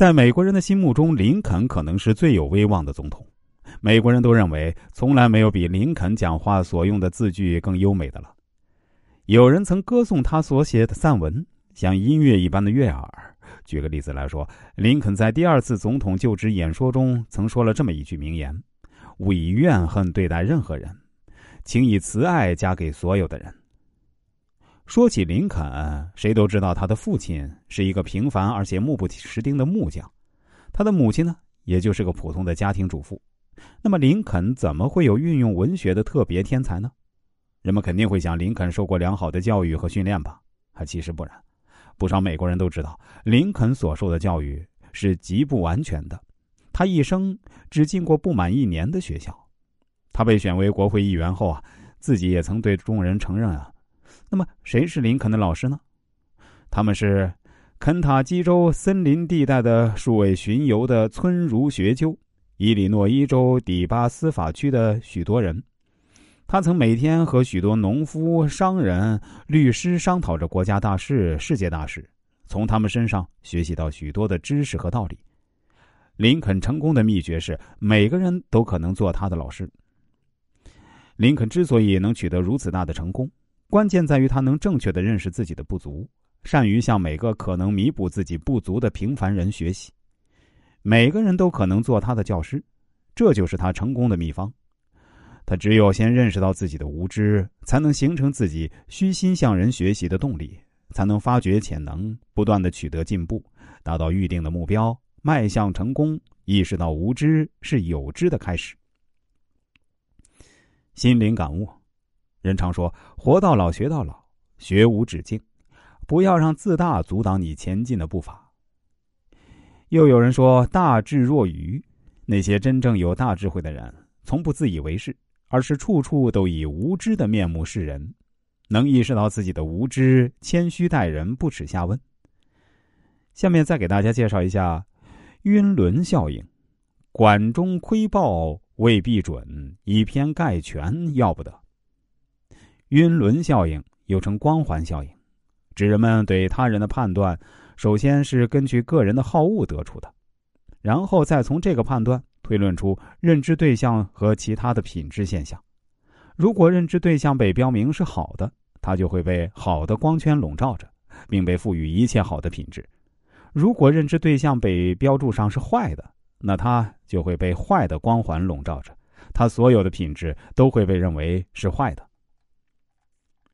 在美国人的心目中，林肯可能是最有威望的总统。美国人都认为，从来没有比林肯讲话所用的字句更优美的了。有人曾歌颂他所写的散文像音乐一般的悦耳。举个例子来说，林肯在第二次总统就职演说中曾说了这么一句名言：“勿以怨恨对待任何人，请以慈爱加给所有的人。”说起林肯，谁都知道他的父亲是一个平凡而且目不识丁的木匠，他的母亲呢，也就是个普通的家庭主妇。那么，林肯怎么会有运用文学的特别天才呢？人们肯定会想，林肯受过良好的教育和训练吧？啊，其实不然。不少美国人都知道，林肯所受的教育是极不完全的。他一生只进过不满一年的学校。他被选为国会议员后啊，自己也曾对众人承认啊。那么，谁是林肯的老师呢？他们是肯塔基州森林地带的数位巡游的村儒学究，伊利诺伊州底巴司法区的许多人。他曾每天和许多农夫、商人、律师商讨着国家大事、世界大事，从他们身上学习到许多的知识和道理。林肯成功的秘诀是，每个人都可能做他的老师。林肯之所以能取得如此大的成功，关键在于他能正确的认识自己的不足，善于向每个可能弥补自己不足的平凡人学习。每个人都可能做他的教师，这就是他成功的秘方。他只有先认识到自己的无知，才能形成自己虚心向人学习的动力，才能发掘潜能，不断的取得进步，达到预定的目标，迈向成功。意识到无知是有知的开始。心灵感悟。人常说“活到老，学到老，学无止境”，不要让自大阻挡你前进的步伐。又有人说“大智若愚”，那些真正有大智慧的人，从不自以为是，而是处处都以无知的面目示人，能意识到自己的无知，谦虚待人，不耻下问。下面再给大家介绍一下晕轮效应，管中窥豹未必准，以偏概全要不得。晕轮效应又称光环效应，指人们对他人的判断，首先是根据个人的好恶得出的，然后再从这个判断推论出认知对象和其他的品质现象。如果认知对象被标明是好的，它就会被好的光圈笼罩着，并被赋予一切好的品质；如果认知对象被标注上是坏的，那它就会被坏的光环笼罩着，它所有的品质都会被认为是坏的。